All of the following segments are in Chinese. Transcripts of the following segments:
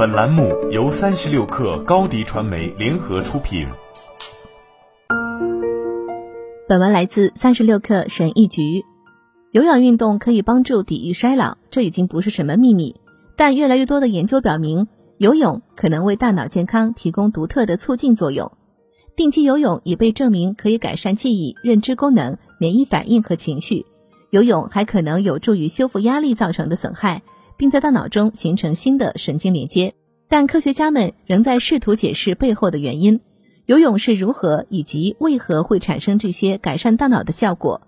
本栏目由三十六氪高低传媒联合出品。本文来自三十六氪神译局。有氧运动可以帮助抵御衰老，这已经不是什么秘密。但越来越多的研究表明，游泳可能为大脑健康提供独特的促进作用。定期游泳已被证明可以改善记忆、认知功能、免疫反应和情绪。游泳还可能有助于修复压力造成的损害。并在大脑中形成新的神经连接，但科学家们仍在试图解释背后的原因：游泳是如何以及为何会产生这些改善大脑的效果。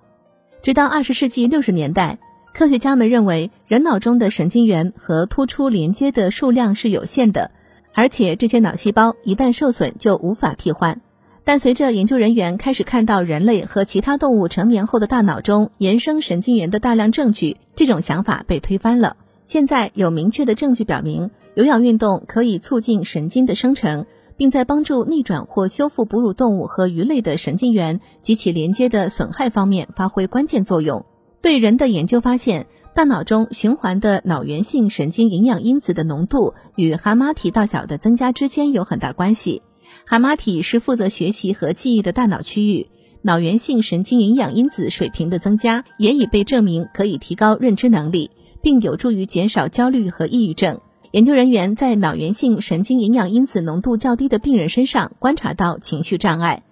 直到二十世纪六十年代，科学家们认为人脑中的神经元和突出连接的数量是有限的，而且这些脑细胞一旦受损就无法替换。但随着研究人员开始看到人类和其他动物成年后的大脑中延伸神经元的大量证据，这种想法被推翻了。现在有明确的证据表明，有氧运动可以促进神经的生成，并在帮助逆转或修复哺乳动物和鱼类的神经元及其连接的损害方面发挥关键作用。对人的研究发现，大脑中循环的脑源性神经营养因子的浓度与海马体大小的增加之间有很大关系。海马体是负责学习和记忆的大脑区域，脑源性神经营养因子水平的增加也已被证明可以提高认知能力。并有助于减少焦虑和抑郁症。研究人员在脑源性神经营养因子浓度较低的病人身上观察到情绪障碍。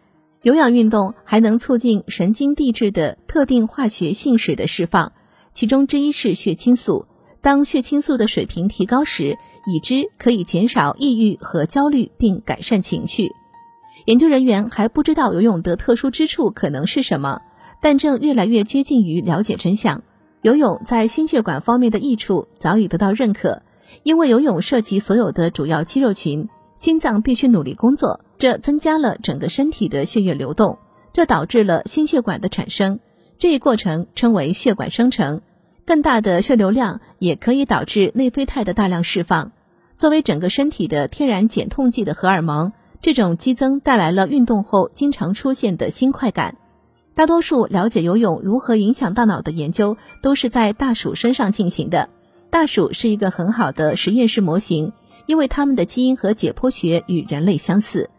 有氧运动还能促进神经递质的特定化学性质的释放，其中之一是血清素。当血清素的水平提高时，已知可以减少抑郁和焦虑，并改善情绪。研究人员还不知道游泳的特殊之处可能是什么，但正越来越接近于了解真相。游泳在心血管方面的益处早已得到认可，因为游泳涉及所有的主要肌肉群，心脏必须努力工作，这增加了整个身体的血液流动，这导致了心血管的产生。这一过程称为血管生成。更大的血流量也可以导致内啡肽的大量释放。作为整个身体的天然减痛剂的荷尔蒙，这种激增带来了运动后经常出现的新快感。大多数了解游泳如何影响大脑的研究都是在大鼠身上进行的。大鼠是一个很好的实验室模型，因为它们的基因和解剖学与人类相似。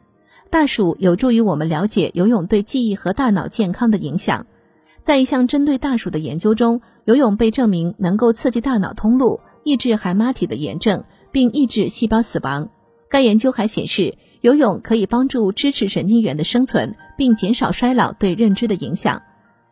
大鼠有助于我们了解游泳对记忆和大脑健康的影响。在一项针对大鼠的研究中，游泳被证明能够刺激大脑通路，抑制海马体的炎症，并抑制细胞死亡。该研究还显示。游泳可以帮助支持神经元的生存，并减少衰老对认知的影响。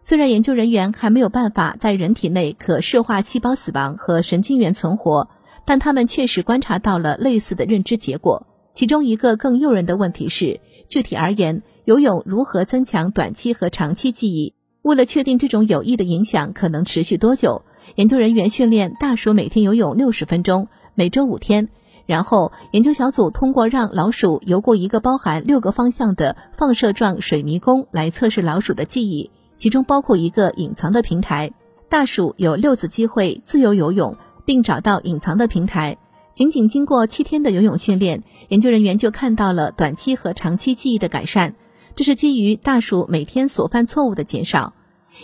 虽然研究人员还没有办法在人体内可视化细胞死亡和神经元存活，但他们确实观察到了类似的认知结果。其中一个更诱人的问题是，具体而言，游泳如何增强短期和长期记忆？为了确定这种有益的影响可能持续多久，研究人员训练大鼠每天游泳六十分钟，每周五天。然后，研究小组通过让老鼠游过一个包含六个方向的放射状水迷宫来测试老鼠的记忆，其中包括一个隐藏的平台。大鼠有六次机会自由游泳，并找到隐藏的平台。仅仅经过七天的游泳训练，研究人员就看到了短期和长期记忆的改善。这是基于大鼠每天所犯错误的减少。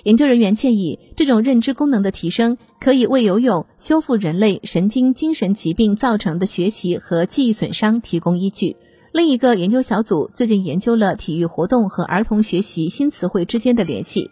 研究人员建议，这种认知功能的提升可以为游泳修复人类神经精神疾病造成的学习和记忆损伤提供依据。另一个研究小组最近研究了体育活动和儿童学习新词汇之间的联系。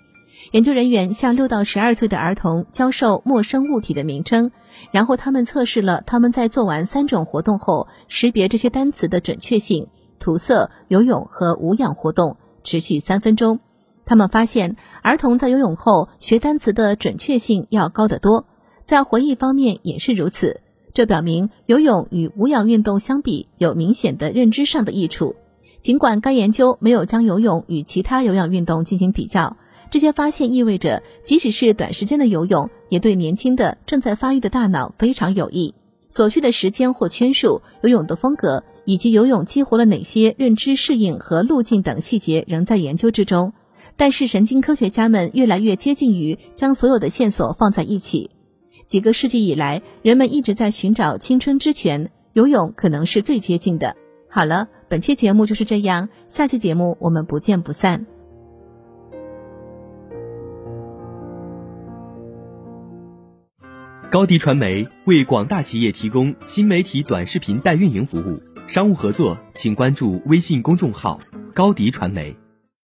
研究人员向六到十二岁的儿童教授陌生物体的名称，然后他们测试了他们在做完三种活动后识别这些单词的准确性：涂色、游泳和无氧活动，持续三分钟。他们发现，儿童在游泳后学单词的准确性要高得多，在回忆方面也是如此。这表明游泳与无氧运动相比有明显的认知上的益处。尽管该研究没有将游泳与其他有氧运动进行比较，这些发现意味着，即使是短时间的游泳，也对年轻的正在发育的大脑非常有益。所需的时间或圈数、游泳的风格以及游泳激活了哪些认知适应和路径等细节仍在研究之中。但是，神经科学家们越来越接近于将所有的线索放在一起。几个世纪以来，人们一直在寻找青春之泉，游泳可能是最接近的。好了，本期节目就是这样，下期节目我们不见不散。高迪传媒为广大企业提供新媒体短视频代运营服务，商务合作请关注微信公众号“高迪传媒”。